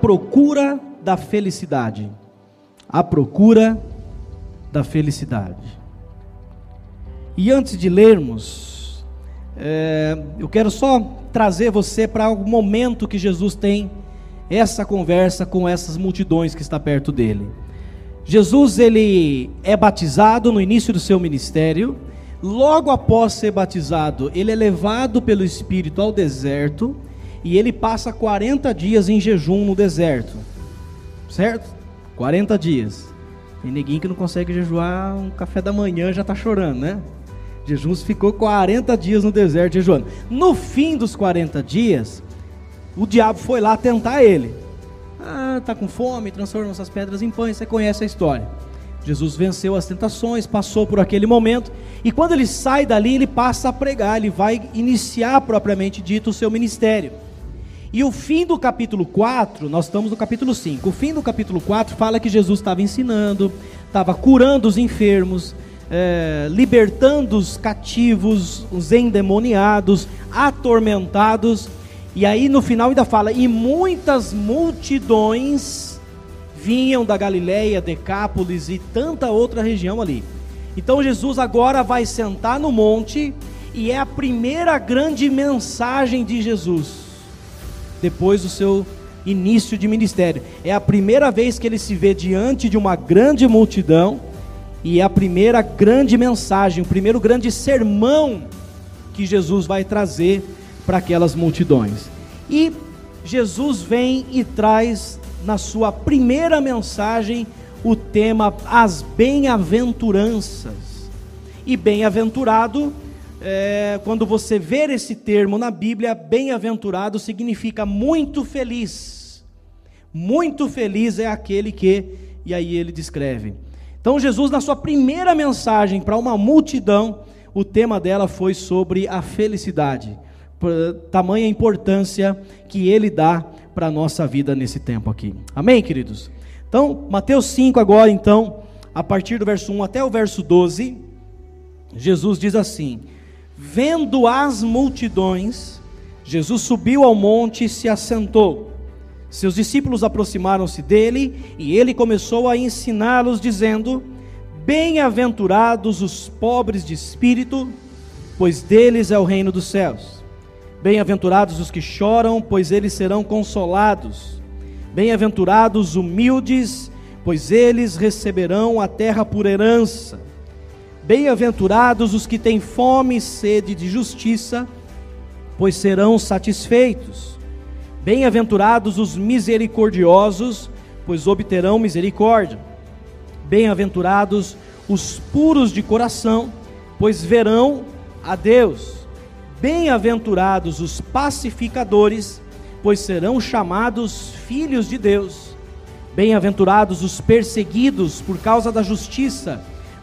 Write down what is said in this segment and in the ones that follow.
procura da felicidade. A procura da felicidade. E antes de lermos, é, eu quero só trazer você para o momento que Jesus tem essa conversa com essas multidões que está perto dele. Jesus ele é batizado no início do seu ministério. Logo após ser batizado, ele é levado pelo Espírito ao deserto e ele passa 40 dias em jejum no deserto. Certo? 40 dias. Tem neguinho que não consegue jejuar um café da manhã já está chorando, né? Jesus ficou 40 dias no deserto jejuando. No fim dos 40 dias, o diabo foi lá tentar ele. Ah, tá com fome, transforma essas pedras em pães. Você conhece a história. Jesus venceu as tentações, passou por aquele momento, e quando ele sai dali, ele passa a pregar, ele vai iniciar propriamente dito o seu ministério. E o fim do capítulo 4, nós estamos no capítulo 5. O fim do capítulo 4 fala que Jesus estava ensinando, estava curando os enfermos, é, libertando os cativos, os endemoniados, atormentados. E aí no final ainda fala: e muitas multidões vinham da Galiléia, Decápolis e tanta outra região ali. Então Jesus agora vai sentar no monte e é a primeira grande mensagem de Jesus depois do seu início de ministério. É a primeira vez que ele se vê diante de uma grande multidão e é a primeira grande mensagem, o primeiro grande sermão que Jesus vai trazer para aquelas multidões. E Jesus vem e traz na sua primeira mensagem o tema as bem-aventuranças. E bem-aventurado é, quando você ver esse termo na Bíblia, bem-aventurado significa muito feliz. Muito feliz é aquele que, e aí ele descreve. Então, Jesus, na sua primeira mensagem para uma multidão, o tema dela foi sobre a felicidade, tamanha importância que ele dá para a nossa vida nesse tempo aqui. Amém, queridos? Então, Mateus 5, agora, então, a partir do verso 1 até o verso 12, Jesus diz assim: Vendo as multidões, Jesus subiu ao monte e se assentou. Seus discípulos aproximaram-se dele e ele começou a ensiná-los, dizendo: Bem-aventurados os pobres de espírito, pois deles é o reino dos céus. Bem-aventurados os que choram, pois eles serão consolados. Bem-aventurados os humildes, pois eles receberão a terra por herança. Bem-aventurados os que têm fome e sede de justiça, pois serão satisfeitos. Bem-aventurados os misericordiosos, pois obterão misericórdia. Bem-aventurados os puros de coração, pois verão a Deus. Bem-aventurados os pacificadores, pois serão chamados filhos de Deus. Bem-aventurados os perseguidos por causa da justiça,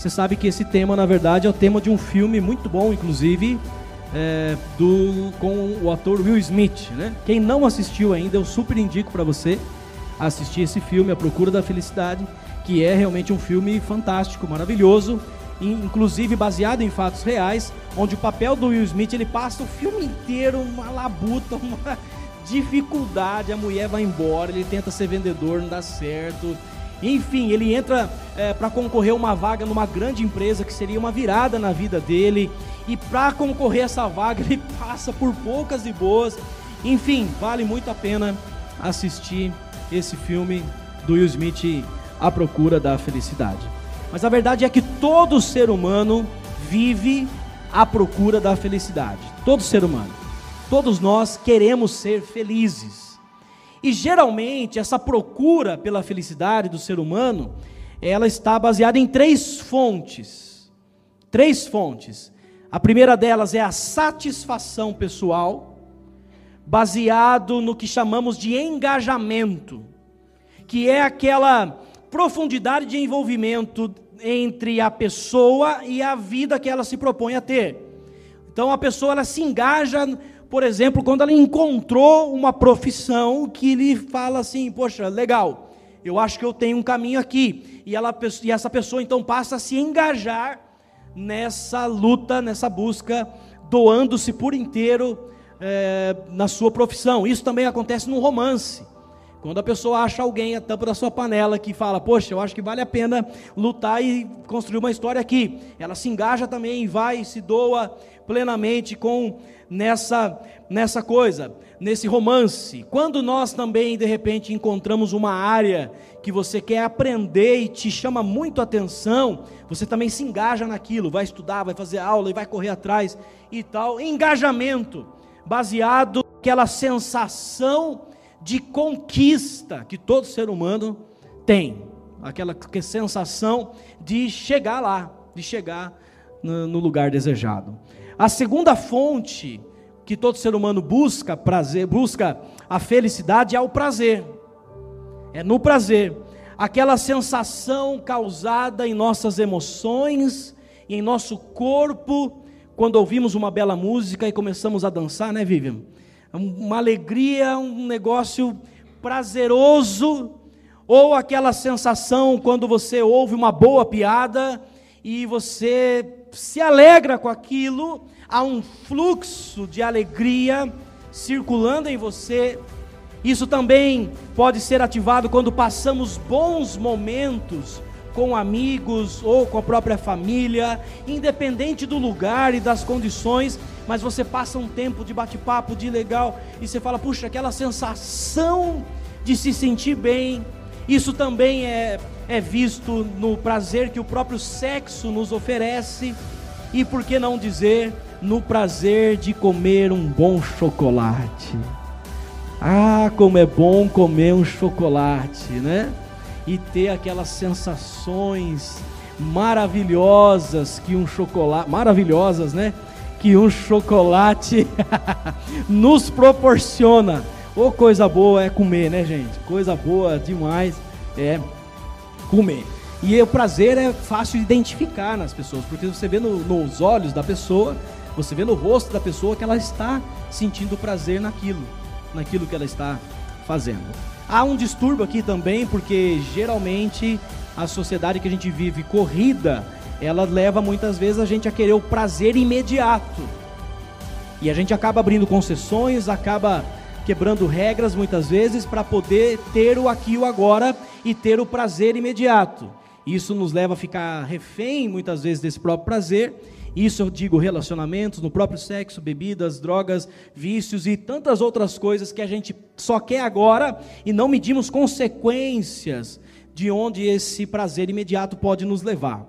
Você sabe que esse tema, na verdade, é o tema de um filme muito bom, inclusive, é, do, com o ator Will Smith. Né? Quem não assistiu ainda, eu super indico para você assistir esse filme, A Procura da Felicidade, que é realmente um filme fantástico, maravilhoso, inclusive baseado em fatos reais, onde o papel do Will Smith ele passa o filme inteiro uma labuta, uma dificuldade, a mulher vai embora, ele tenta ser vendedor, não dá certo enfim, ele entra é, para concorrer uma vaga numa grande empresa que seria uma virada na vida dele. E para concorrer essa vaga, ele passa por poucas e boas. Enfim, vale muito a pena assistir esse filme do Will Smith, A Procura da Felicidade. Mas a verdade é que todo ser humano vive à procura da felicidade. Todo ser humano. Todos nós queremos ser felizes. E geralmente essa procura pela felicidade do ser humano, ela está baseada em três fontes. Três fontes. A primeira delas é a satisfação pessoal, baseado no que chamamos de engajamento, que é aquela profundidade de envolvimento entre a pessoa e a vida que ela se propõe a ter. Então a pessoa ela se engaja, por exemplo, quando ela encontrou uma profissão que lhe fala assim: "Poxa, legal. Eu acho que eu tenho um caminho aqui". E ela e essa pessoa então passa a se engajar nessa luta, nessa busca, doando-se por inteiro é, na sua profissão. Isso também acontece no romance. Quando a pessoa acha alguém a tampa da sua panela que fala, poxa, eu acho que vale a pena lutar e construir uma história aqui. Ela se engaja também, vai, se doa plenamente com nessa nessa coisa, nesse romance. Quando nós também de repente encontramos uma área que você quer aprender e te chama muito a atenção, você também se engaja naquilo, vai estudar, vai fazer aula e vai correr atrás e tal. Engajamento baseado naquela sensação de conquista que todo ser humano tem, aquela sensação de chegar lá, de chegar no lugar desejado. A segunda fonte que todo ser humano busca prazer, busca a felicidade é o prazer. É no prazer, aquela sensação causada em nossas emoções, em nosso corpo, quando ouvimos uma bela música e começamos a dançar, né, Vivian? uma alegria, um negócio prazeroso, ou aquela sensação quando você ouve uma boa piada e você se alegra com aquilo, há um fluxo de alegria circulando em você. Isso também pode ser ativado quando passamos bons momentos com amigos ou com a própria família, independente do lugar e das condições, mas você passa um tempo de bate-papo, de legal, e você fala, puxa, aquela sensação de se sentir bem, isso também é, é visto no prazer que o próprio sexo nos oferece, e por que não dizer, no prazer de comer um bom chocolate. Ah, como é bom comer um chocolate, né? e ter aquelas sensações maravilhosas que um chocolate, maravilhosas, né? Que um chocolate nos proporciona. Ou oh, coisa boa é comer, né, gente? Coisa boa demais é comer. E o prazer é fácil de identificar nas pessoas, porque você vê no, nos olhos da pessoa, você vê no rosto da pessoa que ela está sentindo prazer naquilo, naquilo que ela está fazendo. Há um distúrbio aqui também, porque geralmente a sociedade que a gente vive corrida, ela leva muitas vezes a gente a querer o prazer imediato. E a gente acaba abrindo concessões, acaba quebrando regras muitas vezes para poder ter o aqui o agora e ter o prazer imediato. Isso nos leva a ficar refém muitas vezes desse próprio prazer isso eu digo relacionamentos, no próprio sexo, bebidas, drogas, vícios e tantas outras coisas que a gente só quer agora e não medimos consequências de onde esse prazer imediato pode nos levar.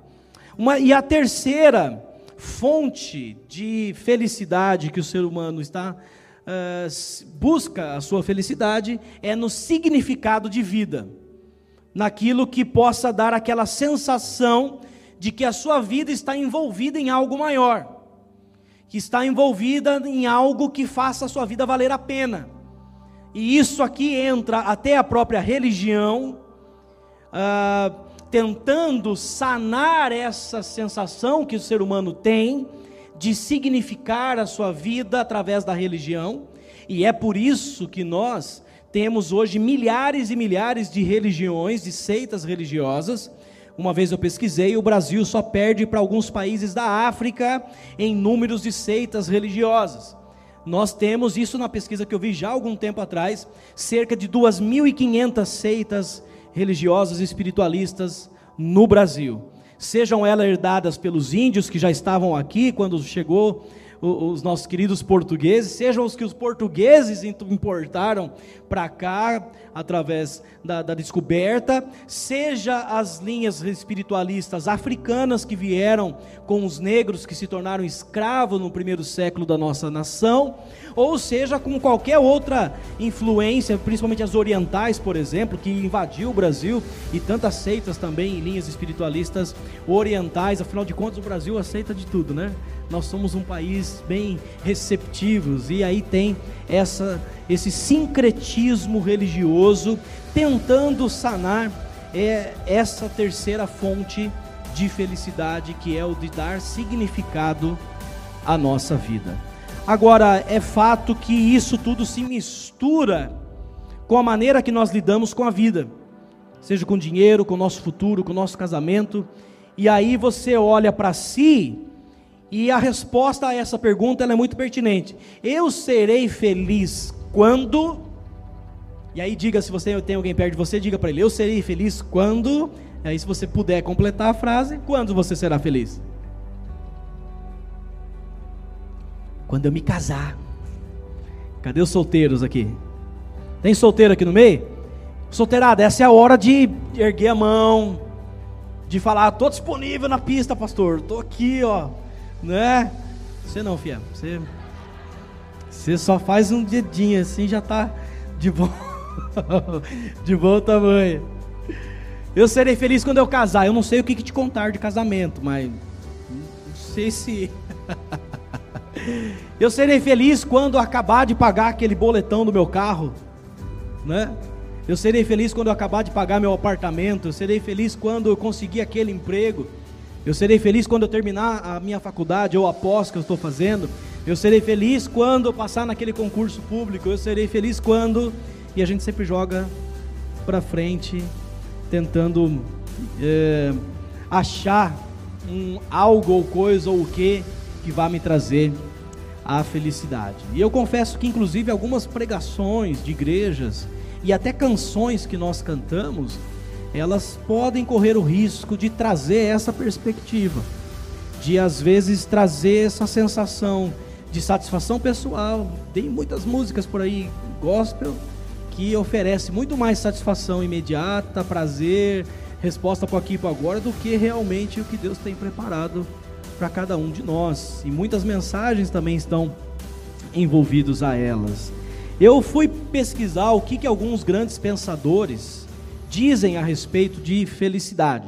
Uma, e a terceira fonte de felicidade que o ser humano está uh, busca a sua felicidade é no significado de vida, naquilo que possa dar aquela sensação de que a sua vida está envolvida em algo maior, que está envolvida em algo que faça a sua vida valer a pena. E isso aqui entra até a própria religião, ah, tentando sanar essa sensação que o ser humano tem de significar a sua vida através da religião, e é por isso que nós temos hoje milhares e milhares de religiões, de seitas religiosas, uma vez eu pesquisei, o Brasil só perde para alguns países da África em números de seitas religiosas. Nós temos isso na pesquisa que eu vi já há algum tempo atrás, cerca de 2.500 seitas religiosas espiritualistas no Brasil. Sejam elas herdadas pelos índios que já estavam aqui quando chegou os nossos queridos portugueses, sejam os que os portugueses importaram para cá através da, da, descoberta, seja as linhas espiritualistas africanas que vieram com os negros que se tornaram escravos no primeiro século da nossa nação, ou seja com qualquer outra influência, principalmente as orientais, por exemplo, que invadiu o Brasil e tantas seitas também em linhas espiritualistas orientais, afinal de contas o Brasil aceita de tudo, né? Nós somos um país bem receptivos e aí tem essa esse sincretismo religioso tentando sanar é, essa terceira fonte de felicidade que é o de dar significado à nossa vida. Agora, é fato que isso tudo se mistura com a maneira que nós lidamos com a vida, seja com dinheiro, com o nosso futuro, com o nosso casamento, e aí você olha para si e a resposta a essa pergunta é muito pertinente. Eu serei feliz quando. E aí diga se você tem alguém perto de você, diga para ele: Eu serei feliz quando. Aí se você puder completar a frase, quando você será feliz? Quando eu me casar. Cadê os solteiros aqui? Tem solteiro aqui no meio? Solteirada, essa é a hora de erguer a mão, de falar, estou disponível na pista, pastor, estou aqui, ó, né? Você não, fia, você, você só faz um dedinho assim, já está de bom, de bom tamanho. Eu serei feliz quando eu casar. Eu não sei o que, que te contar de casamento, mas não sei se Eu serei feliz quando acabar de pagar aquele boletão do meu carro, né? Eu serei feliz quando eu acabar de pagar meu apartamento. Eu serei feliz quando eu conseguir aquele emprego. Eu serei feliz quando eu terminar a minha faculdade ou após que eu estou fazendo. Eu serei feliz quando eu passar naquele concurso público. Eu serei feliz quando. E a gente sempre joga para frente, tentando é, achar um algo ou coisa ou o que que vai me trazer a felicidade. E eu confesso que, inclusive, algumas pregações de igrejas e até canções que nós cantamos, elas podem correr o risco de trazer essa perspectiva, de às vezes trazer essa sensação de satisfação pessoal. Tem muitas músicas por aí, gospel, que oferece muito mais satisfação imediata, prazer, resposta para aqui e para agora, do que realmente o que Deus tem preparado para cada um de nós. E muitas mensagens também estão envolvidos a elas. Eu fui pesquisar o que, que alguns grandes pensadores dizem a respeito de felicidade.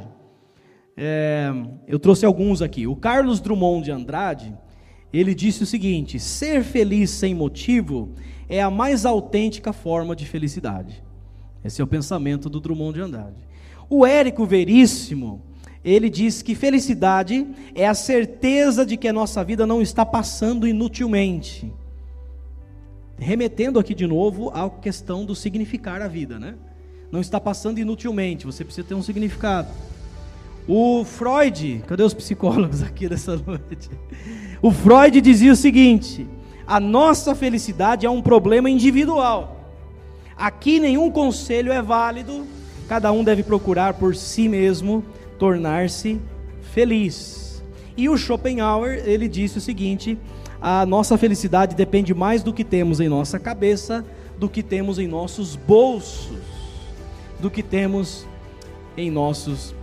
É, eu trouxe alguns aqui. O Carlos Drummond de Andrade, ele disse o seguinte: ser feliz sem motivo é a mais autêntica forma de felicidade. Esse é o pensamento do Drummond de Andrade. O Érico Veríssimo, ele diz que felicidade é a certeza de que a nossa vida não está passando inutilmente. Remetendo aqui de novo à questão do significar a vida, né? Não está passando inutilmente, você precisa ter um significado. O Freud, cadê os psicólogos aqui dessa noite? O Freud dizia o seguinte: a nossa felicidade é um problema individual. Aqui nenhum conselho é válido, cada um deve procurar por si mesmo tornar-se feliz. E o Schopenhauer, ele disse o seguinte: a nossa felicidade depende mais do que temos em nossa cabeça do que temos em nossos bolsos, do que temos em nossos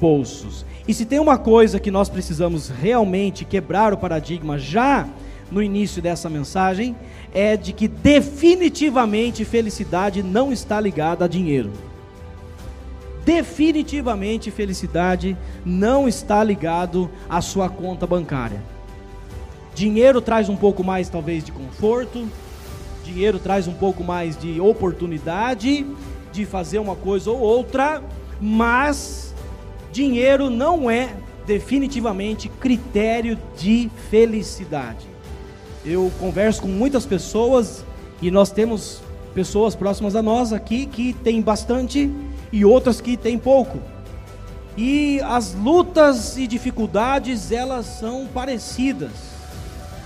bolsos. E se tem uma coisa que nós precisamos realmente quebrar o paradigma já no início dessa mensagem, é de que definitivamente felicidade não está ligada a dinheiro definitivamente felicidade não está ligado à sua conta bancária. Dinheiro traz um pouco mais, talvez, de conforto, dinheiro traz um pouco mais de oportunidade de fazer uma coisa ou outra, mas dinheiro não é definitivamente critério de felicidade. Eu converso com muitas pessoas e nós temos pessoas próximas a nós aqui que têm bastante e outras que têm pouco. E as lutas e dificuldades, elas são parecidas.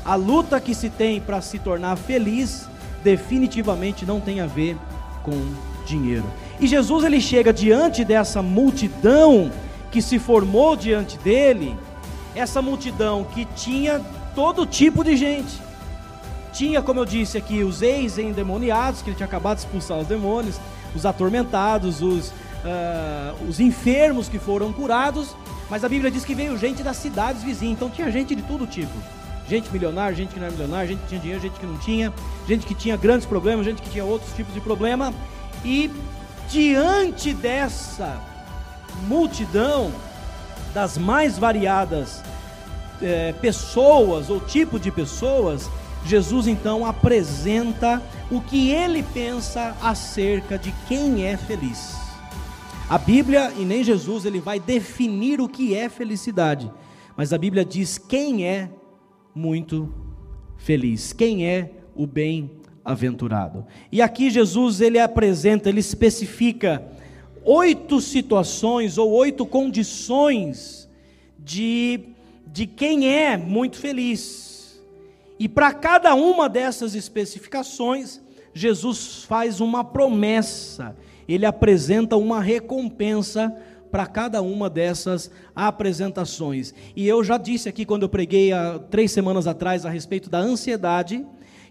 A luta que se tem para se tornar feliz definitivamente não tem a ver com dinheiro. E Jesus ele chega diante dessa multidão que se formou diante dele, essa multidão que tinha todo tipo de gente. Tinha, como eu disse aqui, os ex-endemoniados, que ele tinha acabado de expulsar os demônios, os atormentados, os, uh, os enfermos que foram curados, mas a Bíblia diz que veio gente das cidades vizinhas, então tinha gente de todo tipo. Gente milionária, gente que não era milionária, gente que tinha dinheiro, gente que não tinha, gente que tinha grandes problemas, gente que tinha outros tipos de problema. E diante dessa multidão das mais variadas é, pessoas ou tipo de pessoas, Jesus então apresenta o que ele pensa acerca de quem é feliz. A Bíblia e nem Jesus ele vai definir o que é felicidade, mas a Bíblia diz quem é muito feliz, quem é o bem-aventurado. E aqui Jesus ele apresenta, ele especifica oito situações ou oito condições de, de quem é muito feliz. E para cada uma dessas especificações, Jesus faz uma promessa, ele apresenta uma recompensa para cada uma dessas apresentações. E eu já disse aqui, quando eu preguei há três semanas atrás a respeito da ansiedade,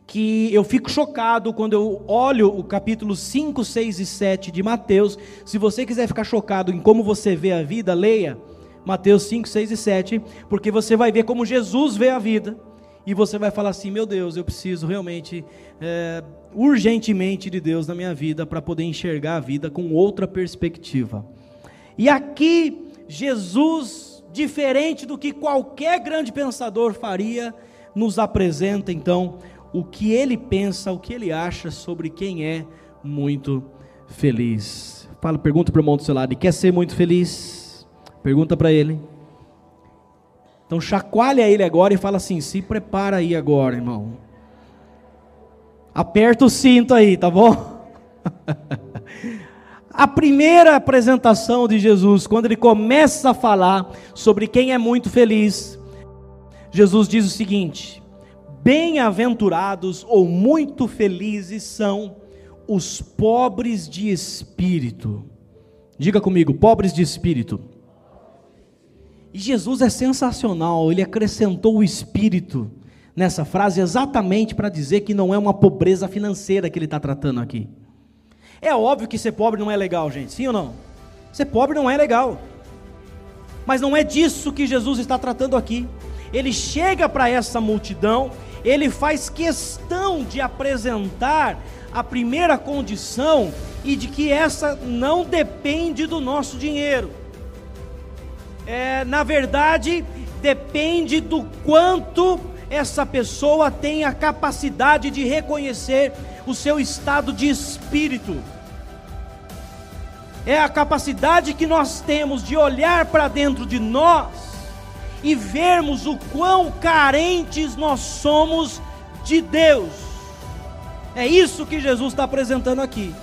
que eu fico chocado quando eu olho o capítulo 5, 6 e 7 de Mateus. Se você quiser ficar chocado em como você vê a vida, leia Mateus 5, 6 e 7, porque você vai ver como Jesus vê a vida. E você vai falar assim: meu Deus, eu preciso realmente, é, urgentemente de Deus na minha vida para poder enxergar a vida com outra perspectiva. E aqui, Jesus, diferente do que qualquer grande pensador faria, nos apresenta então o que ele pensa, o que ele acha sobre quem é muito feliz. Fala, pergunta para o irmão do seu lado, quer ser muito feliz? Pergunta para ele. Então chacoalha ele agora e fala assim: se prepara aí agora, irmão. Aperta o cinto aí, tá bom? a primeira apresentação de Jesus, quando ele começa a falar sobre quem é muito feliz, Jesus diz o seguinte: Bem-aventurados ou muito felizes são os pobres de espírito. Diga comigo, pobres de espírito. E Jesus é sensacional, ele acrescentou o espírito nessa frase exatamente para dizer que não é uma pobreza financeira que ele está tratando aqui. É óbvio que ser pobre não é legal, gente, sim ou não? Ser pobre não é legal. Mas não é disso que Jesus está tratando aqui. Ele chega para essa multidão ele faz questão de apresentar a primeira condição e de que essa não depende do nosso dinheiro. É, na verdade, depende do quanto essa pessoa tem a capacidade de reconhecer o seu estado de espírito. É a capacidade que nós temos de olhar para dentro de nós e vermos o quão carentes nós somos de Deus. É isso que Jesus está apresentando aqui.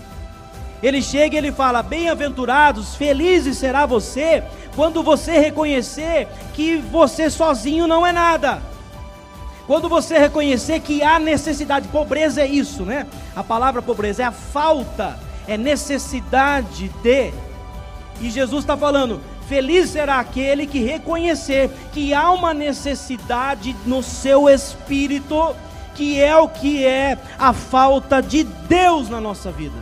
Ele chega e ele fala: Bem-aventurados, felizes será você quando você reconhecer que você sozinho não é nada. Quando você reconhecer que há necessidade, pobreza é isso, né? A palavra pobreza é a falta, é necessidade de. E Jesus está falando: Feliz será aquele que reconhecer que há uma necessidade no seu espírito, que é o que é a falta de Deus na nossa vida.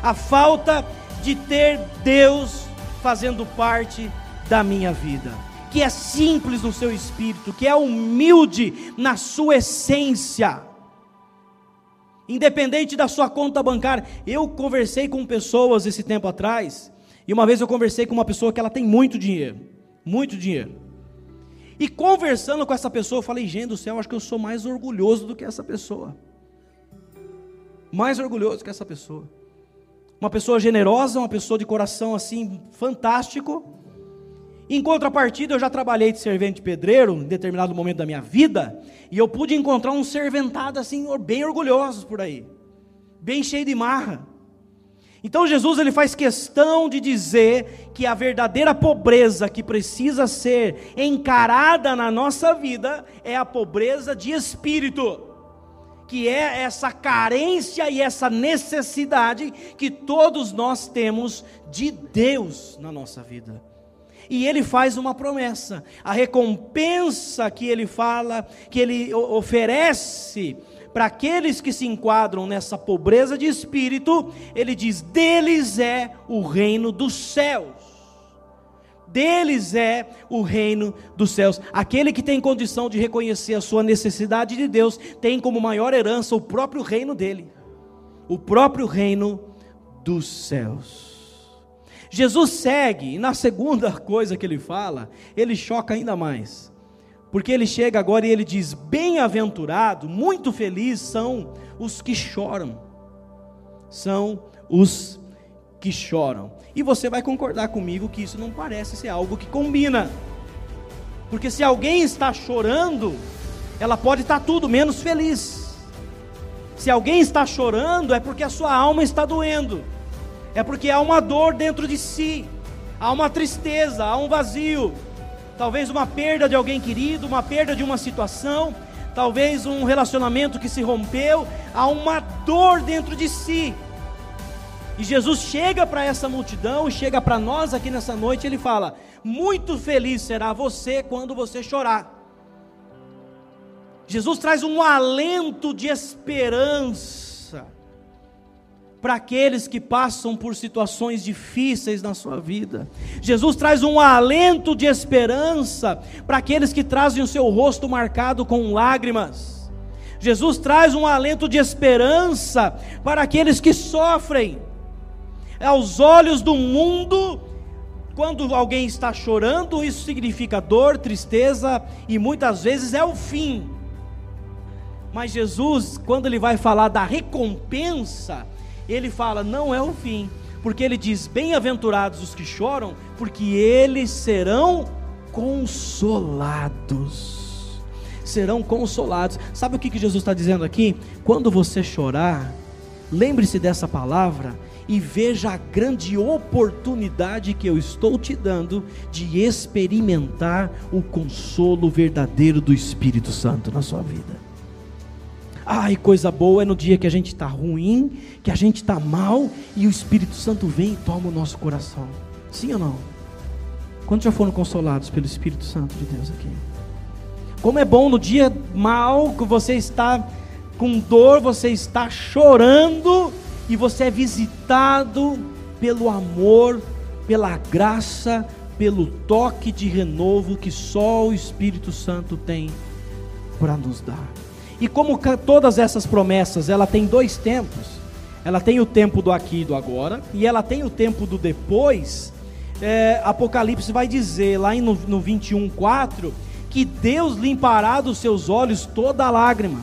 A falta de ter Deus fazendo parte da minha vida. Que é simples no seu espírito, que é humilde na sua essência. Independente da sua conta bancária. Eu conversei com pessoas esse tempo atrás e uma vez eu conversei com uma pessoa que ela tem muito dinheiro, muito dinheiro. E conversando com essa pessoa, eu falei: gente do céu, acho que eu sou mais orgulhoso do que essa pessoa. Mais orgulhoso que essa pessoa. Uma pessoa generosa, uma pessoa de coração assim fantástico. Em contrapartida, eu já trabalhei de servente pedreiro em determinado momento da minha vida, e eu pude encontrar um serventado assim, bem orgulhosos por aí, bem cheio de marra. Então Jesus ele faz questão de dizer que a verdadeira pobreza que precisa ser encarada na nossa vida é a pobreza de espírito, que é essa carência e essa necessidade que todos nós temos de Deus na nossa vida. E ele faz uma promessa, a recompensa que ele fala, que ele oferece para aqueles que se enquadram nessa pobreza de espírito, ele diz: deles é o reino dos céus. Deles é o reino dos céus. Aquele que tem condição de reconhecer a sua necessidade de Deus, tem como maior herança o próprio reino dele, o próprio reino dos céus. Jesus segue, e na segunda coisa que ele fala, ele choca ainda mais. Porque ele chega agora e ele diz: Bem-aventurado, muito feliz são os que choram. São os que choram. E você vai concordar comigo que isso não parece ser algo que combina. Porque se alguém está chorando, ela pode estar tudo menos feliz. Se alguém está chorando, é porque a sua alma está doendo, é porque há uma dor dentro de si, há uma tristeza, há um vazio talvez uma perda de alguém querido, uma perda de uma situação, talvez um relacionamento que se rompeu, há uma dor dentro de si. E Jesus chega para essa multidão, chega para nós aqui nessa noite, ele fala: Muito feliz será você quando você chorar. Jesus traz um alento de esperança para aqueles que passam por situações difíceis na sua vida. Jesus traz um alento de esperança para aqueles que trazem o seu rosto marcado com lágrimas. Jesus traz um alento de esperança para aqueles que sofrem. Aos olhos do mundo, quando alguém está chorando, isso significa dor, tristeza e muitas vezes é o fim. Mas Jesus, quando ele vai falar da recompensa, ele fala: não é o fim, porque ele diz: bem-aventurados os que choram, porque eles serão consolados. Serão consolados. Sabe o que, Jesus está dizendo aqui? Quando você chorar, lembre-se dessa palavra e veja a grande oportunidade que eu estou te dando de experimentar o consolo verdadeiro do Espírito Santo na sua vida. Ai, coisa boa é no dia que a gente está ruim, que a gente está mal e o Espírito Santo vem e toma o nosso coração. Sim ou não? Quantos já foram consolados pelo Espírito Santo de Deus aqui? Como é bom no dia mal que você está com dor, você está chorando e você é visitado pelo amor, pela graça, pelo toque de renovo que só o Espírito Santo tem para nos dar. E como todas essas promessas, ela tem dois tempos. Ela tem o tempo do aqui e do agora, e ela tem o tempo do depois. É, Apocalipse vai dizer lá no, no 21, 4, que Deus limpará dos seus olhos toda lágrima.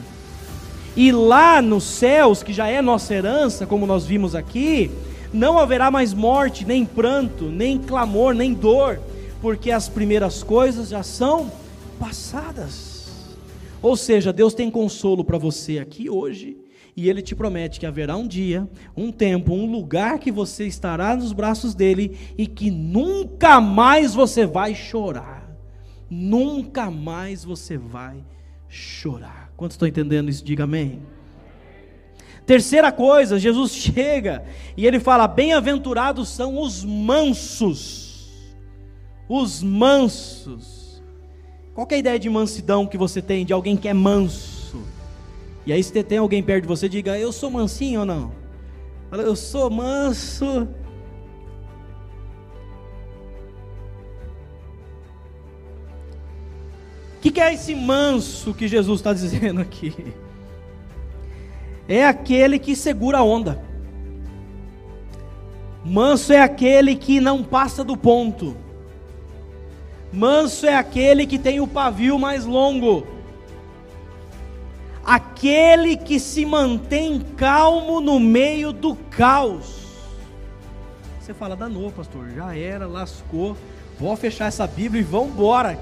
E lá nos céus, que já é nossa herança, como nós vimos aqui, não haverá mais morte, nem pranto, nem clamor, nem dor, porque as primeiras coisas já são passadas. Ou seja, Deus tem consolo para você aqui hoje, e Ele te promete que haverá um dia, um tempo, um lugar que você estará nos braços dele e que nunca mais você vai chorar. Nunca mais você vai chorar. Quantos estão entendendo isso? Diga amém. Terceira coisa, Jesus chega e ele fala: Bem-aventurados são os mansos. Os mansos qual é a ideia de mansidão que você tem, de alguém que é manso? E aí, se tem alguém perto de você, diga: Eu sou mansinho ou não? Fala, eu sou manso. O que, que é esse manso que Jesus está dizendo aqui? É aquele que segura a onda. Manso é aquele que não passa do ponto. Manso é aquele que tem o pavio mais longo, aquele que se mantém calmo no meio do caos. Você fala, danou, pastor, já era, lascou, vou fechar essa Bíblia e vamos embora.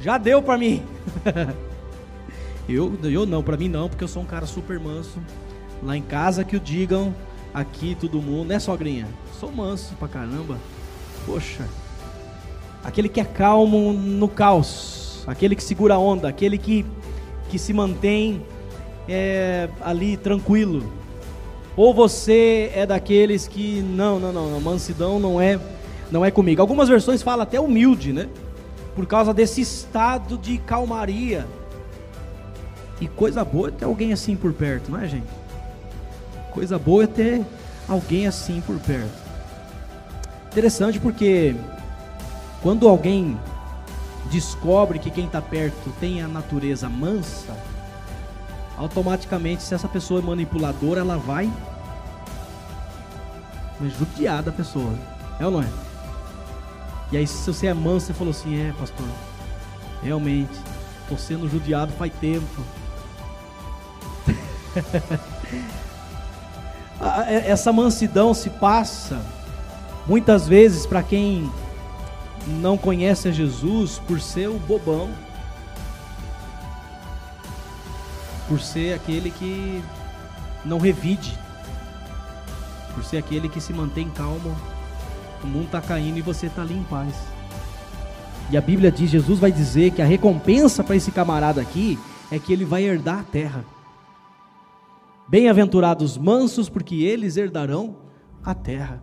Já deu para mim. eu, eu não, para mim não, porque eu sou um cara super manso. Lá em casa que o digam, aqui todo mundo, né, sogrinha? Sou manso pra caramba. Poxa, aquele que é calmo no caos, aquele que segura a onda, aquele que, que se mantém é, ali tranquilo. Ou você é daqueles que não, não, não, não, mansidão não é, não é comigo. Algumas versões falam até humilde, né? Por causa desse estado de calmaria. E coisa boa é ter alguém assim por perto, não é, gente? Coisa boa é ter alguém assim por perto. Interessante porque quando alguém descobre que quem está perto tem a natureza mansa, automaticamente, se essa pessoa é manipuladora, ela vai judiar da pessoa. É ou não é? E aí, se você é manso, você falou assim: é, pastor, realmente, Estou sendo judiado faz tempo. Essa mansidão se passa muitas vezes para quem não conhece a Jesus por ser o bobão, por ser aquele que não revide, por ser aquele que se mantém calmo. O mundo está caindo e você está ali em paz. E a Bíblia diz, Jesus vai dizer que a recompensa para esse camarada aqui é que ele vai herdar a terra. Bem-aventurados mansos, porque eles herdarão a terra.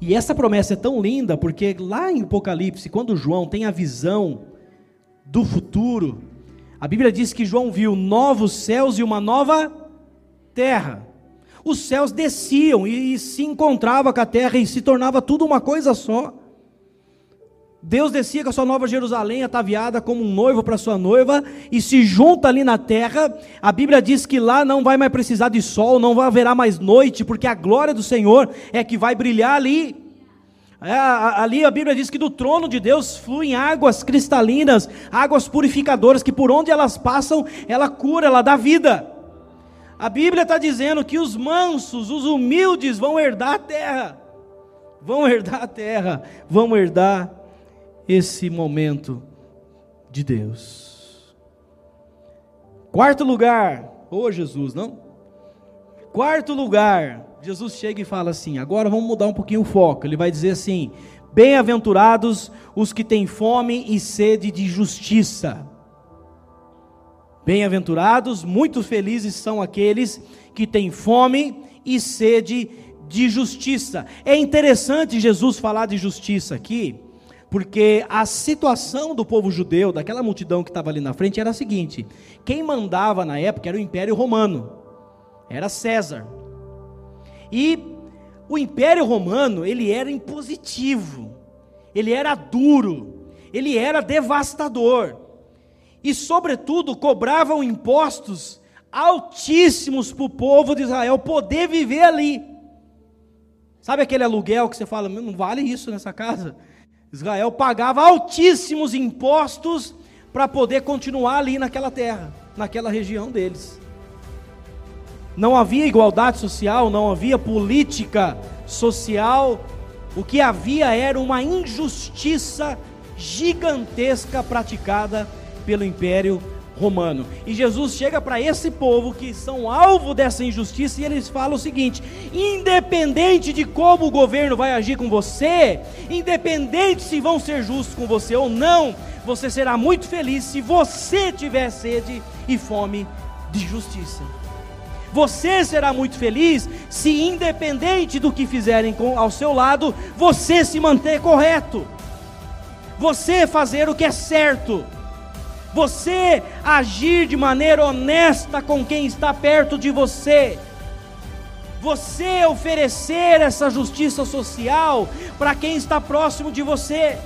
E essa promessa é tão linda, porque lá em Apocalipse, quando João tem a visão do futuro, a Bíblia diz que João viu novos céus e uma nova terra. Os céus desciam e, se encontrava com a terra e se tornava tudo uma coisa só. Deus descia com a sua nova Jerusalém, ataviada como um noivo para sua noiva, e se junta ali na terra. A Bíblia diz que lá não vai mais precisar de sol, não vai haverá mais noite, porque a glória do Senhor é que vai brilhar ali. É, ali a Bíblia diz que do trono de Deus fluem águas cristalinas, águas purificadoras, que por onde elas passam, ela cura, ela dá vida. A Bíblia está dizendo que os mansos, os humildes vão herdar a terra, vão herdar a terra, vão herdar esse momento de Deus. Quarto lugar, ô Jesus, não? Quarto lugar, Jesus chega e fala assim: agora vamos mudar um pouquinho o foco. Ele vai dizer assim: Bem-aventurados os que têm fome e sede de justiça. Bem-aventurados, muito felizes são aqueles que têm fome e sede de justiça. É interessante Jesus falar de justiça aqui, porque a situação do povo judeu, daquela multidão que estava ali na frente, era a seguinte: quem mandava na época era o Império Romano, era César. E o Império Romano, ele era impositivo, ele era duro, ele era devastador, e, sobretudo, cobravam impostos altíssimos para o povo de Israel poder viver ali. Sabe aquele aluguel que você fala, não vale isso nessa casa? Israel pagava altíssimos impostos para poder continuar ali naquela terra, naquela região deles. Não havia igualdade social, não havia política social. O que havia era uma injustiça gigantesca praticada pelo Império romano. E Jesus chega para esse povo que são alvo dessa injustiça e eles falam o seguinte: independente de como o governo vai agir com você, independente se vão ser justos com você ou não, você será muito feliz se você tiver sede e fome de justiça. Você será muito feliz se, independente do que fizerem ao seu lado, você se manter correto, você fazer o que é certo você agir de maneira honesta com quem está perto de você, você oferecer essa justiça social para quem está próximo de você.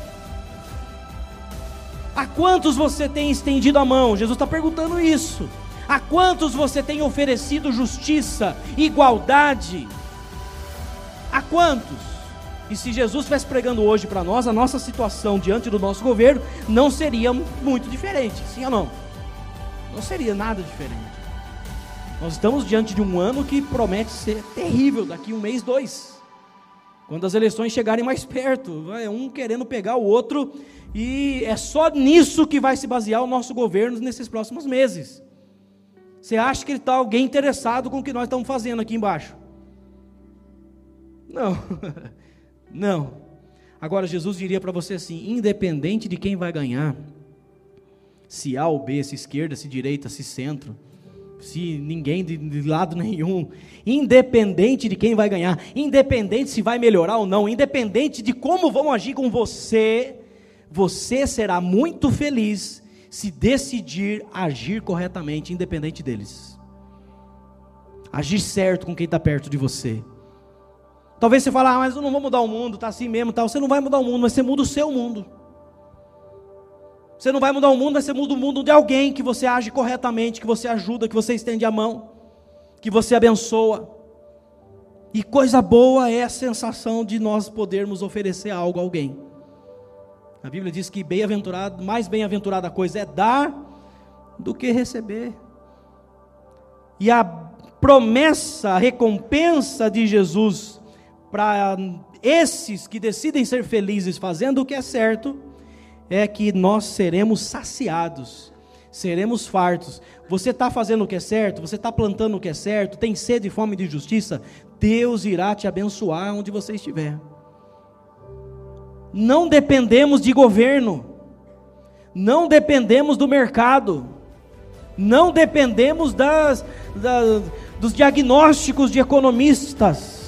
A quantos você tem estendido a mão? Jesus está perguntando isso. A quantos você tem oferecido justiça, igualdade? A quantos? E se Jesus estivesse pregando hoje para nós, a nossa situação diante do nosso governo não seria muito diferente, sim ou não? Não seria nada diferente. Nós estamos diante de um ano que promete ser terrível daqui um mês, dois. Quando as eleições chegarem mais perto, é um querendo pegar o outro, e é só nisso que vai se basear o nosso governo nesses próximos meses. Você acha que está alguém interessado com o que nós estamos fazendo aqui embaixo? Não. Não. Agora Jesus diria para você assim: independente de quem vai ganhar, se A ou B, se esquerda, se direita, se centro, se ninguém de, de, lado nenhum, independente de quem vai ganhar, independente se vai melhorar ou não, independente de como vão agir com você, você será muito feliz se decidir agir corretamente, independente deles. Agir certo com quem está perto de você. Talvez você fale, ah, mas eu não vou mudar o mundo, está assim mesmo, tal. Você não vai mudar o mundo, mas você muda o seu mundo. Você não vai mudar o mundo, mas você muda o mundo de alguém que você age corretamente, que você ajuda, que você estende a mão, que você abençoa. E coisa boa é a sensação de nós podermos oferecer algo a alguém. A Bíblia diz que bem-aventurado, mais bem-aventurada coisa é dar do que receber. E a promessa, a recompensa de Jesus para esses que decidem ser felizes fazendo o que é certo, é que nós seremos saciados, seremos fartos. Você está fazendo o que é certo, você está plantando o que é certo, tem sede e fome de justiça, Deus irá te abençoar onde você estiver. Não dependemos de governo, não dependemos do mercado, não dependemos das, das, dos diagnósticos de economistas,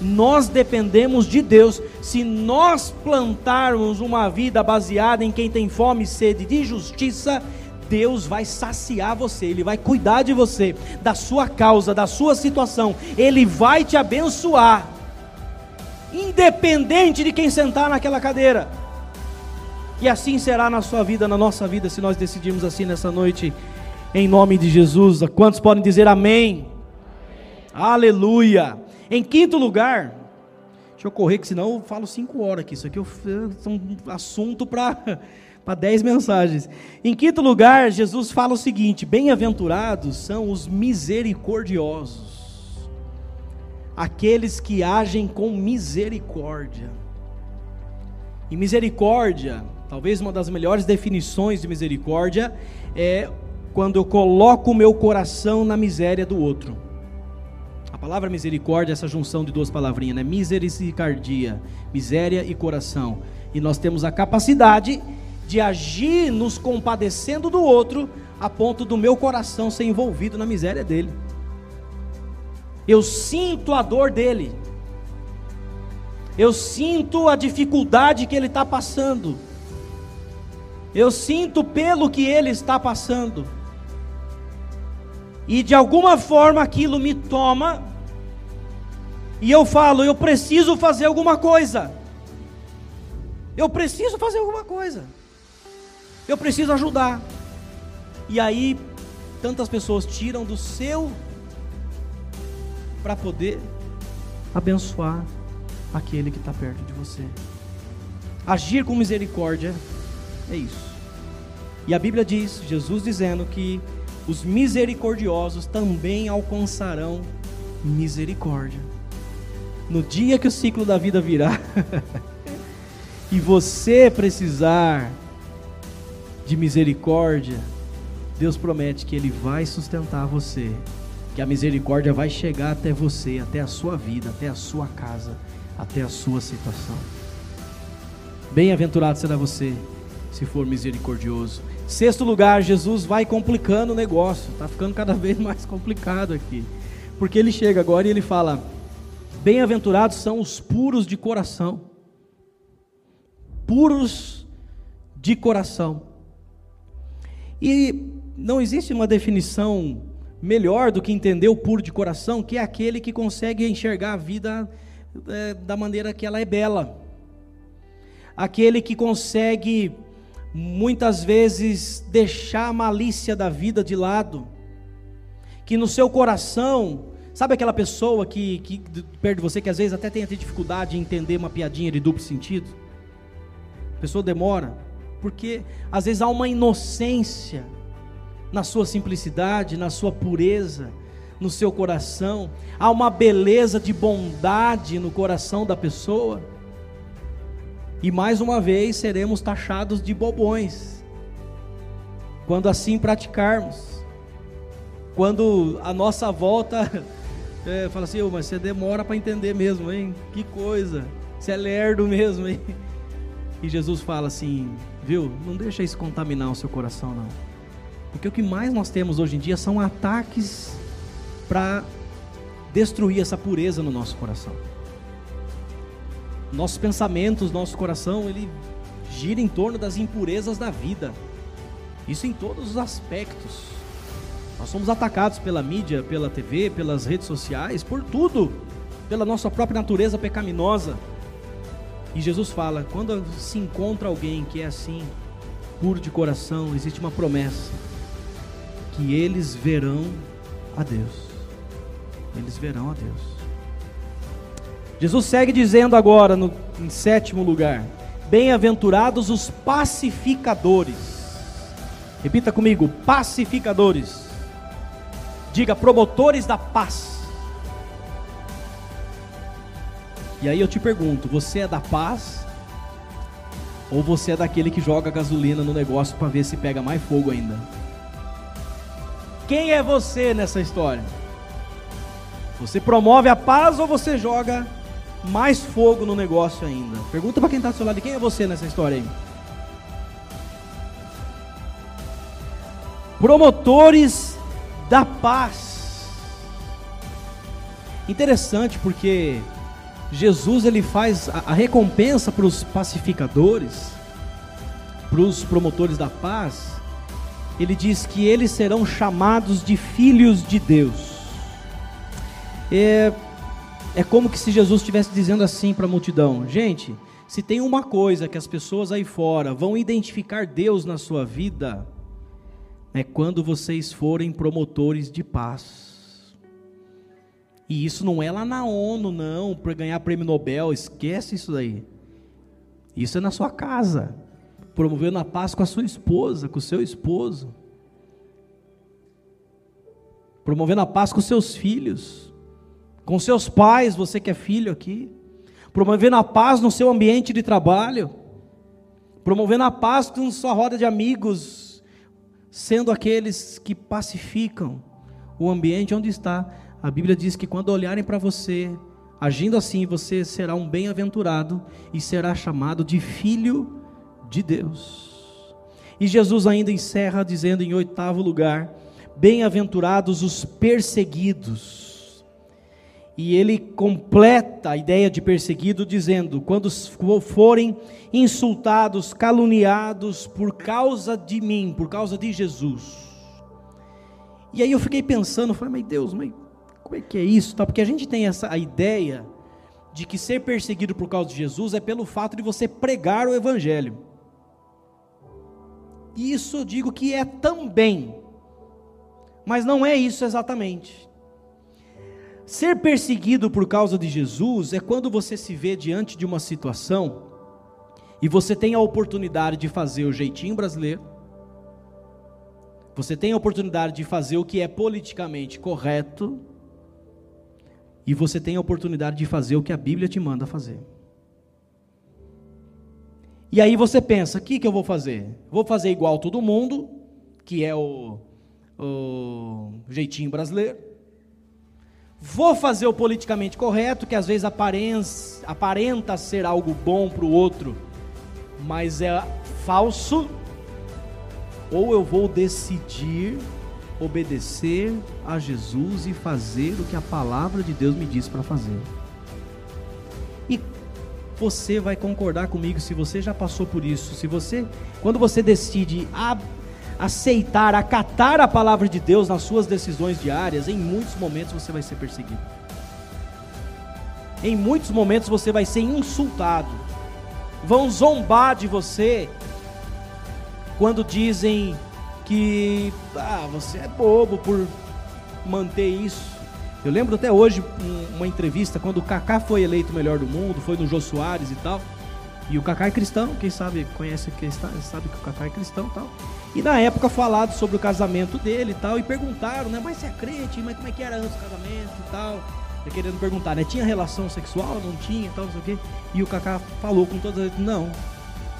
nós dependemos de Deus. Se nós plantarmos uma vida baseada em quem tem fome e sede de justiça, Deus vai saciar você, Ele vai cuidar de você, da sua causa, da sua situação, Ele vai te abençoar, independente de quem sentar naquela cadeira. E assim será na sua vida, na nossa vida, se nós decidirmos assim nessa noite, em nome de Jesus. Quantos podem dizer amém? amém. Aleluia. Em quinto lugar, deixa eu correr, que senão eu falo cinco horas aqui. Isso aqui é um assunto para dez mensagens. Em quinto lugar, Jesus fala o seguinte: bem-aventurados são os misericordiosos, aqueles que agem com misericórdia. E misericórdia, talvez uma das melhores definições de misericórdia é quando eu coloco o meu coração na miséria do outro. Palavra misericórdia é essa junção de duas palavrinhas, né? Misericordia, miséria e coração. E nós temos a capacidade de agir nos compadecendo do outro, a ponto do meu coração ser envolvido na miséria dele. Eu sinto a dor dele, eu sinto a dificuldade que ele está passando, eu sinto pelo que ele está passando, e de alguma forma aquilo me toma, e eu falo, eu preciso fazer alguma coisa, eu preciso fazer alguma coisa. Eu preciso ajudar. E aí, tantas pessoas tiram do seu para poder abençoar aquele que está perto de você. Agir com misericórdia é isso. E a Bíblia diz, Jesus dizendo que os misericordiosos também alcançarão misericórdia. No dia que o ciclo da vida virar e você precisar de misericórdia, Deus promete que Ele vai sustentar você, que a misericórdia vai chegar até você, até a sua vida, até a sua casa, até a sua situação. Bem-aventurado será você, se for misericordioso. Sexto lugar, Jesus vai complicando o negócio, está ficando cada vez mais complicado aqui, porque ele chega agora e ele fala: Bem-aventurados são os puros de coração, puros de coração. E não existe uma definição melhor do que entender o puro de coração, que é aquele que consegue enxergar a vida é, da maneira que ela é bela. Aquele que consegue muitas vezes deixar a malícia da vida de lado. Que no seu coração, sabe aquela pessoa que, que perto de você que às vezes até tem dificuldade em entender uma piadinha de duplo sentido? A pessoa demora porque às vezes há uma inocência na sua simplicidade, na sua pureza, no seu coração, há uma beleza de bondade no coração da pessoa, e mais uma vez seremos taxados de bobões, quando assim praticarmos, quando a nossa volta é, fala assim, oh, mas você demora para entender mesmo, hein? Que coisa, você é lerdo mesmo, hein? E Jesus fala assim: viu? Não deixa isso contaminar o seu coração, não. Porque o que mais nós temos hoje em dia são ataques para destruir essa pureza no nosso coração. Nossos pensamentos, nosso coração, ele gira em torno das impurezas da vida. Isso em todos os aspectos. Nós somos atacados pela mídia, pela TV, pelas redes sociais, por tudo, pela nossa própria natureza pecaminosa. E Jesus fala: quando se encontra alguém que é assim, puro de coração, existe uma promessa: que eles verão a Deus. Eles verão a Deus. Jesus segue dizendo agora, no, em sétimo lugar: Bem-aventurados os pacificadores, Repita comigo: pacificadores. Diga promotores da paz. E aí eu te pergunto: você é da paz? Ou você é daquele que joga gasolina no negócio para ver se pega mais fogo ainda? Quem é você nessa história? Você promove a paz ou você joga mais fogo no negócio ainda? Pergunta para quem está do seu lado: quem é você nessa história aí? Promotores da paz. Interessante porque Jesus ele faz a, a recompensa para os pacificadores, para os promotores da paz. Ele diz que eles serão chamados de filhos de Deus. É, é como que se Jesus estivesse dizendo assim para a multidão: gente, se tem uma coisa que as pessoas aí fora vão identificar Deus na sua vida, é quando vocês forem promotores de paz. E isso não é lá na ONU, não, para ganhar prêmio Nobel, esquece isso daí. Isso é na sua casa, promovendo a paz com a sua esposa, com o seu esposo, promovendo a paz com os seus filhos, com seus pais, você que é filho aqui, promovendo a paz no seu ambiente de trabalho, promovendo a paz com sua roda de amigos, sendo aqueles que pacificam o ambiente onde está a Bíblia diz que quando olharem para você, agindo assim, você será um bem-aventurado e será chamado de filho de Deus. E Jesus ainda encerra dizendo em oitavo lugar: Bem-aventurados os perseguidos. E ele completa a ideia de perseguido dizendo: quando forem insultados, caluniados por causa de mim, por causa de Jesus. E aí eu fiquei pensando, falei, mas Deus, mas como é que é isso? Tá? Porque a gente tem essa a ideia de que ser perseguido por causa de Jesus é pelo fato de você pregar o Evangelho. Isso eu digo que é também, mas não é isso exatamente. Ser perseguido por causa de Jesus é quando você se vê diante de uma situação e você tem a oportunidade de fazer o jeitinho brasileiro, você tem a oportunidade de fazer o que é politicamente correto, e você tem a oportunidade de fazer o que a Bíblia te manda fazer. E aí você pensa: o que, que eu vou fazer? Vou fazer igual todo mundo, que é o, o jeitinho brasileiro. Vou fazer o politicamente correto, que às vezes aparenta, ser algo bom para o outro, mas é falso. Ou eu vou decidir obedecer a Jesus e fazer o que a palavra de Deus me diz para fazer. E você vai concordar comigo se você já passou por isso, se você, quando você decide a, aceitar, acatar a palavra de Deus nas suas decisões diárias, em muitos momentos você vai ser perseguido. Em muitos momentos você vai ser insultado. Vão zombar de você quando dizem que ah, você é bobo por manter isso. Eu lembro até hoje uma entrevista quando o Kaká foi eleito o melhor do mundo, foi no Jô Soares e tal. E o Kaká é cristão, quem sabe conhece quem sabe que o Kaká é cristão e tal. E na época falado sobre o casamento dele e tal, e perguntaram, né, mas você é crente, mas como é que era antes do casamento e tal. E querendo perguntar, né, tinha relação sexual, não tinha e tal, não sei o quê. E o Kaká falou com todas as não,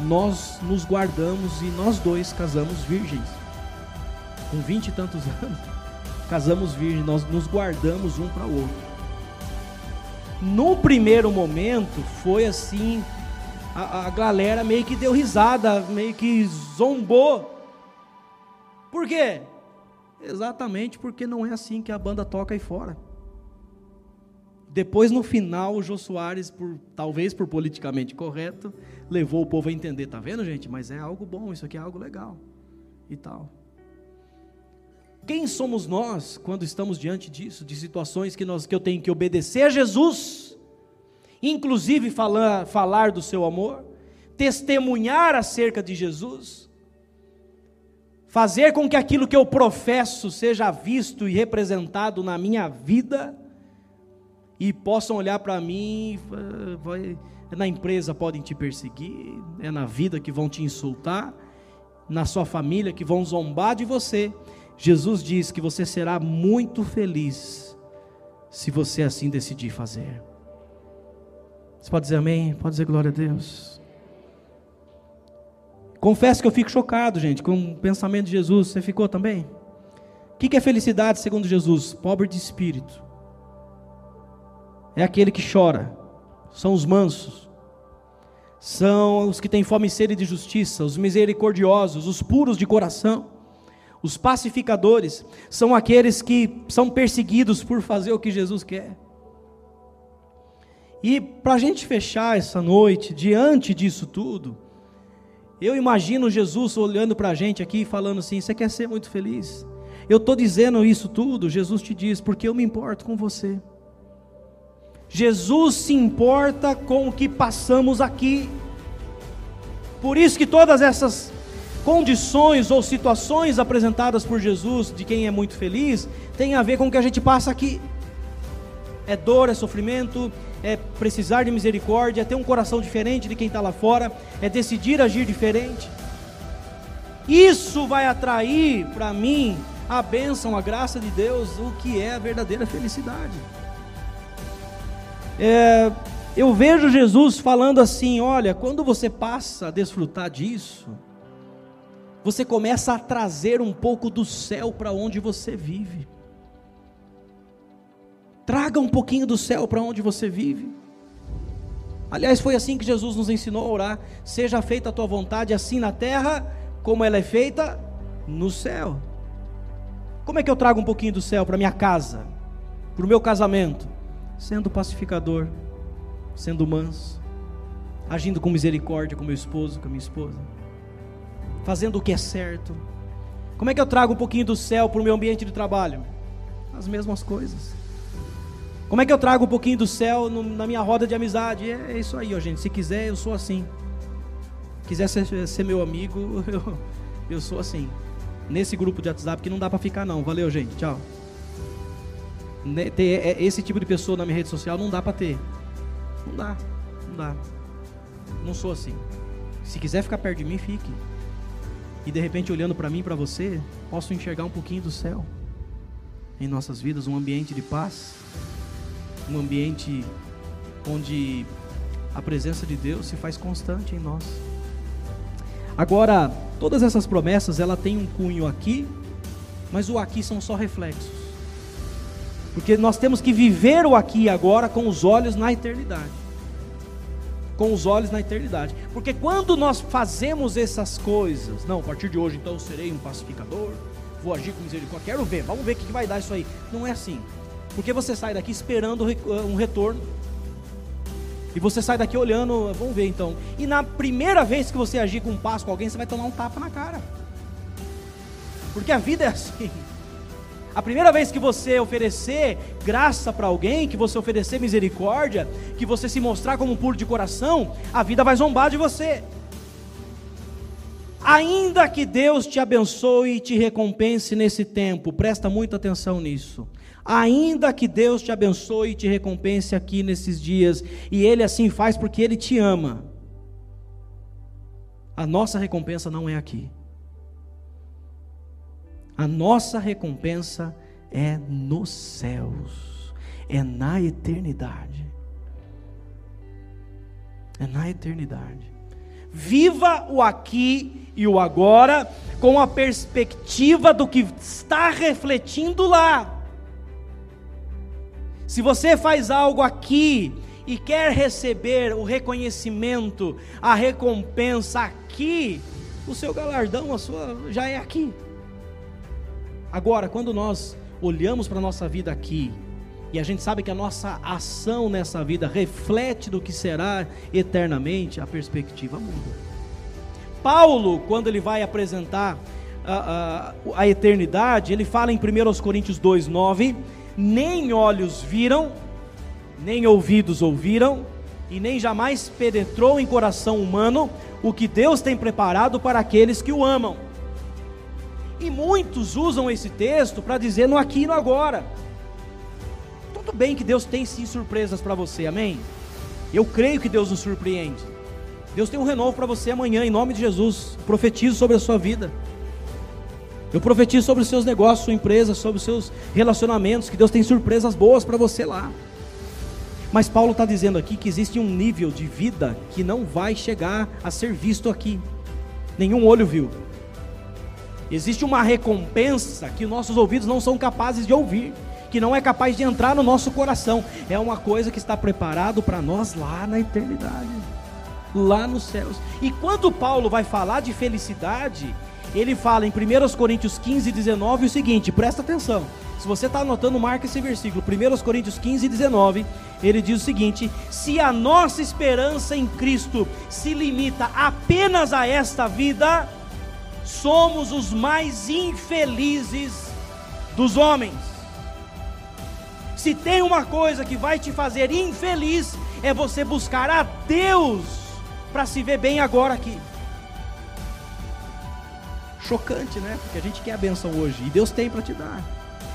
nós nos guardamos e nós dois casamos virgens com vinte e tantos anos, casamos virgem, nós nos guardamos um para o outro. No primeiro momento foi assim, a, a galera meio que deu risada, meio que zombou. Por quê? Exatamente porque não é assim que a banda toca aí fora. Depois, no final, o Jô Soares, por, talvez por politicamente correto, levou o povo a entender, tá vendo, gente? Mas é algo bom, isso aqui é algo legal. E tal. Quem somos nós quando estamos diante disso, de situações que, nós, que eu tenho que obedecer a Jesus, inclusive falar, falar do seu amor, testemunhar acerca de Jesus, fazer com que aquilo que eu professo seja visto e representado na minha vida, e possam olhar para mim, vai, na empresa podem te perseguir, é na vida que vão te insultar, na sua família, que vão zombar de você, Jesus diz que você será muito feliz se você assim decidir fazer. Você pode dizer amém? Pode dizer glória a Deus. Confesso que eu fico chocado, gente, com o pensamento de Jesus. Você ficou também? O que é felicidade segundo Jesus? Pobre de espírito. É aquele que chora. São os mansos. São os que têm fome e sede de justiça, os misericordiosos, os puros de coração. Os pacificadores são aqueles que são perseguidos por fazer o que Jesus quer. E para a gente fechar essa noite, diante disso tudo, eu imagino Jesus olhando para a gente aqui e falando assim: Você quer ser muito feliz? Eu estou dizendo isso tudo, Jesus te diz, porque eu me importo com você. Jesus se importa com o que passamos aqui. Por isso que todas essas condições ou situações apresentadas por Jesus de quem é muito feliz têm a ver com o que a gente passa aqui. É dor, é sofrimento, é precisar de misericórdia, é ter um coração diferente de quem está lá fora, é decidir agir diferente. Isso vai atrair para mim a bênção, a graça de Deus, o que é a verdadeira felicidade. É, eu vejo Jesus falando assim: olha, quando você passa a desfrutar disso, você começa a trazer um pouco do céu para onde você vive. Traga um pouquinho do céu para onde você vive. Aliás, foi assim que Jesus nos ensinou a orar: seja feita a tua vontade, assim na terra, como ela é feita no céu. Como é que eu trago um pouquinho do céu para minha casa, para o meu casamento? Sendo pacificador, sendo manso, agindo com misericórdia com meu esposo, com a minha esposa, fazendo o que é certo. Como é que eu trago um pouquinho do céu para o meu ambiente de trabalho? As mesmas coisas. Como é que eu trago um pouquinho do céu no, na minha roda de amizade? É, é, isso aí, ó, gente. Se quiser, eu sou assim. Quiser ser, ser meu amigo, eu, eu sou assim. Nesse grupo de WhatsApp que não dá para ficar não. Valeu, gente. Tchau. Ter é, esse tipo de pessoa na minha rede social não dá para ter. Não dá. Não dá. Não sou assim. Se quiser ficar perto de mim, fique. E de repente olhando para mim, para você, posso enxergar um pouquinho do céu em nossas vidas, um ambiente de paz um ambiente onde a presença de Deus se faz constante em nós. Agora, todas essas promessas, ela tem um cunho aqui, mas o aqui são só reflexos. Porque nós temos que viver o aqui e agora com os olhos na eternidade. Com os olhos na eternidade. Porque quando nós fazemos essas coisas, não, a partir de hoje então eu serei um pacificador, vou agir com misericórdia, quero ver, vamos ver o que vai dar isso aí. Não é assim. Porque você sai daqui esperando um retorno. E você sai daqui olhando, vamos ver então. E na primeira vez que você agir com um passo com alguém, você vai tomar um tapa na cara. Porque a vida é assim. A primeira vez que você oferecer graça para alguém, que você oferecer misericórdia, que você se mostrar como um puro de coração, a vida vai zombar de você. Ainda que Deus te abençoe e te recompense nesse tempo, presta muita atenção nisso ainda que Deus te abençoe e te recompense aqui nesses dias, e Ele assim faz porque Ele te ama, a nossa recompensa não é aqui. A nossa recompensa é nos céus, é na eternidade. É na eternidade. Viva o aqui e o agora com a perspectiva do que está refletindo lá. Se você faz algo aqui e quer receber o reconhecimento, a recompensa aqui, o seu galardão, a sua já é aqui. Agora, quando nós olhamos para a nossa vida aqui, e a gente sabe que a nossa ação nessa vida reflete do que será eternamente, a perspectiva muda. Paulo, quando ele vai apresentar a, a, a eternidade, ele fala em 1 Coríntios 2, 9 nem olhos viram, nem ouvidos ouviram, e nem jamais penetrou em coração humano o que Deus tem preparado para aqueles que o amam. E muitos usam esse texto para dizer no aqui e no agora. Tudo bem que Deus tem sim surpresas para você, amém? Eu creio que Deus nos surpreende. Deus tem um renovo para você amanhã, em nome de Jesus. Profetizo sobre a sua vida. Eu profetizo sobre os seus negócios, sua empresa, sobre os seus relacionamentos, que Deus tem surpresas boas para você lá. Mas Paulo está dizendo aqui que existe um nível de vida que não vai chegar a ser visto aqui. Nenhum olho viu. Existe uma recompensa que nossos ouvidos não são capazes de ouvir, que não é capaz de entrar no nosso coração. É uma coisa que está preparado para nós lá na eternidade, lá nos céus. E quando Paulo vai falar de felicidade, ele fala em 1 Coríntios 15, 19 o seguinte: presta atenção. Se você está anotando, marca esse versículo, 1 Coríntios 15, 19. Ele diz o seguinte: Se a nossa esperança em Cristo se limita apenas a esta vida, somos os mais infelizes dos homens. Se tem uma coisa que vai te fazer infeliz, é você buscar a Deus para se ver bem agora aqui. Chocante, né? Porque a gente quer a benção hoje e Deus tem para te dar.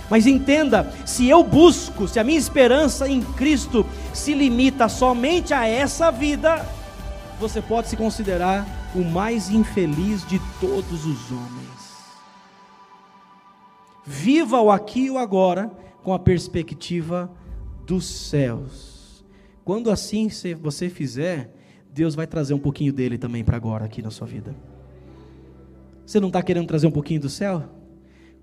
Mas entenda, se eu busco, se a minha esperança em Cristo se limita somente a essa vida, você pode se considerar o mais infeliz de todos os homens. Viva o aqui e o agora com a perspectiva dos céus. Quando assim você fizer, Deus vai trazer um pouquinho dele também para agora aqui na sua vida. Você não está querendo trazer um pouquinho do céu?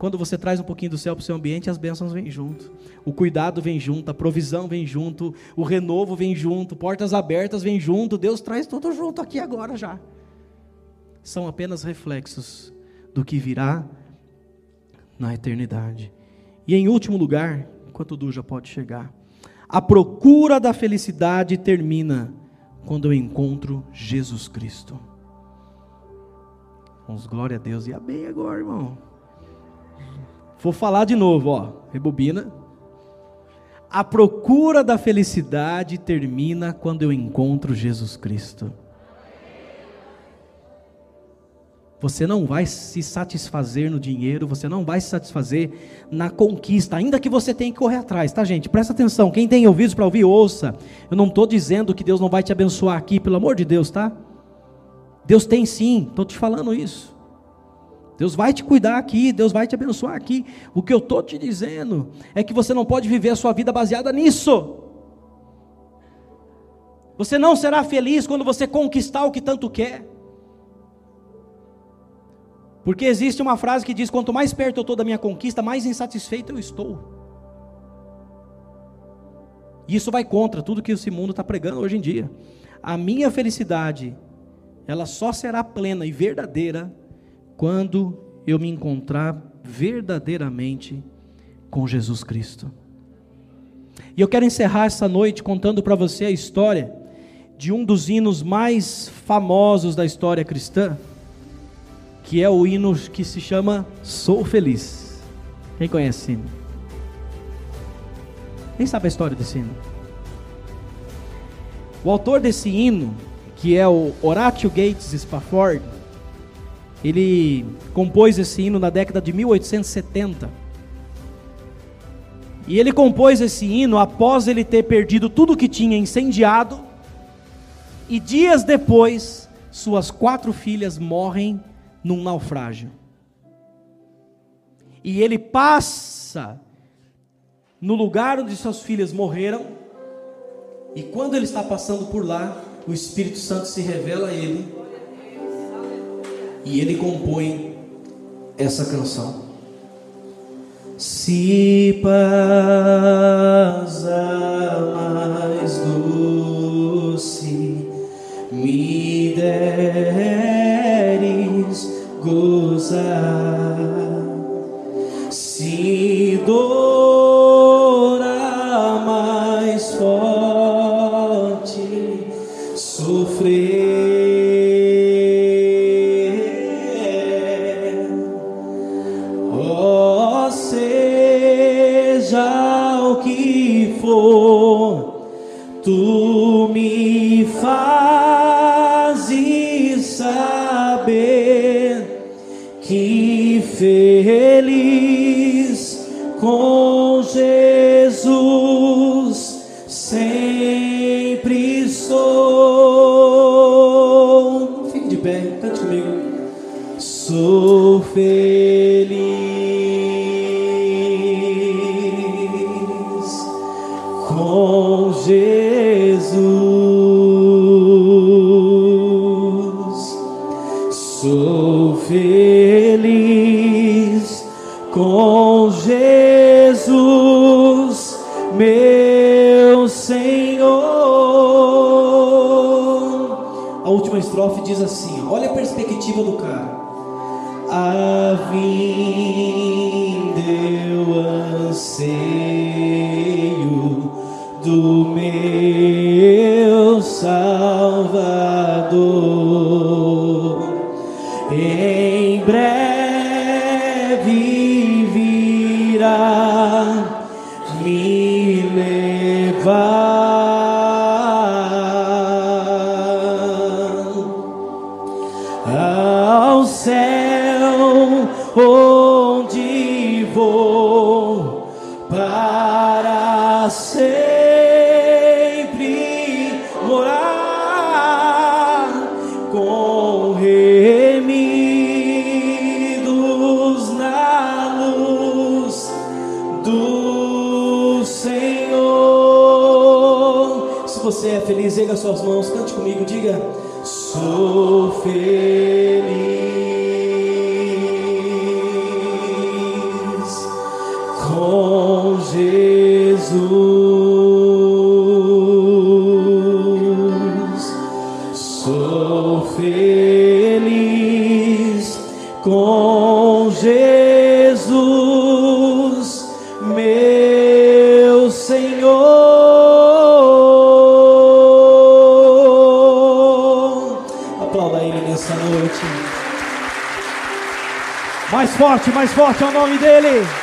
Quando você traz um pouquinho do céu para o seu ambiente, as bênçãos vêm junto. O cuidado vem junto, a provisão vem junto, o renovo vem junto, portas abertas vem junto. Deus traz tudo junto aqui agora já. São apenas reflexos do que virá na eternidade. E em último lugar, enquanto o Du já pode chegar, a procura da felicidade termina quando eu encontro Jesus Cristo. Vamos, glória a Deus. E amém agora, irmão. Vou falar de novo, ó. Rebobina. A procura da felicidade termina quando eu encontro Jesus Cristo. Você não vai se satisfazer no dinheiro, você não vai se satisfazer na conquista, ainda que você tenha que correr atrás, tá, gente? Presta atenção, quem tem ouvidos para ouvir, ouça. Eu não estou dizendo que Deus não vai te abençoar aqui, pelo amor de Deus, tá? Deus tem sim, estou te falando isso. Deus vai te cuidar aqui, Deus vai te abençoar aqui. O que eu estou te dizendo é que você não pode viver a sua vida baseada nisso. Você não será feliz quando você conquistar o que tanto quer. Porque existe uma frase que diz: quanto mais perto eu estou da minha conquista, mais insatisfeito eu estou. E isso vai contra tudo que esse mundo está pregando hoje em dia. A minha felicidade, ela só será plena e verdadeira quando eu me encontrar verdadeiramente com Jesus Cristo. E eu quero encerrar essa noite contando para você a história de um dos hinos mais famosos da história cristã, que é o hino que se chama Sou Feliz. Quem conhece esse hino? Quem sabe a história desse hino? O autor desse hino, que é o Horatio Gates Spafford, ele compôs esse hino na década de 1870. E ele compôs esse hino após ele ter perdido tudo que tinha incendiado. E dias depois, suas quatro filhas morrem num naufrágio. E ele passa no lugar onde suas filhas morreram. E quando ele está passando por lá, o Espírito Santo se revela a ele e ele compõe essa canção. Se paz mais doce me deres do meu Salvador. suas mãos, cante comigo, diga: Sou feliz. forte, mais forte é o nome dele.